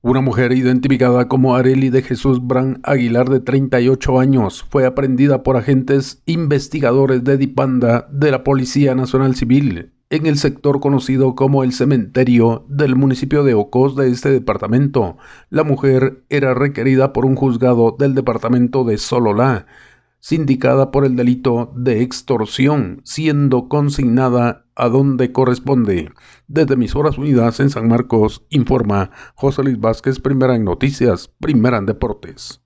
Una mujer identificada como Areli de Jesús Bran Aguilar de 38 años fue aprendida por agentes investigadores de Dipanda de la Policía Nacional Civil en el sector conocido como el cementerio del municipio de Ocos de este departamento. La mujer era requerida por un juzgado del departamento de Sololá sindicada por el delito de extorsión, siendo consignada a donde corresponde. Desde Emisoras Unidas en San Marcos, informa José Luis Vázquez, primera en noticias, primera en deportes.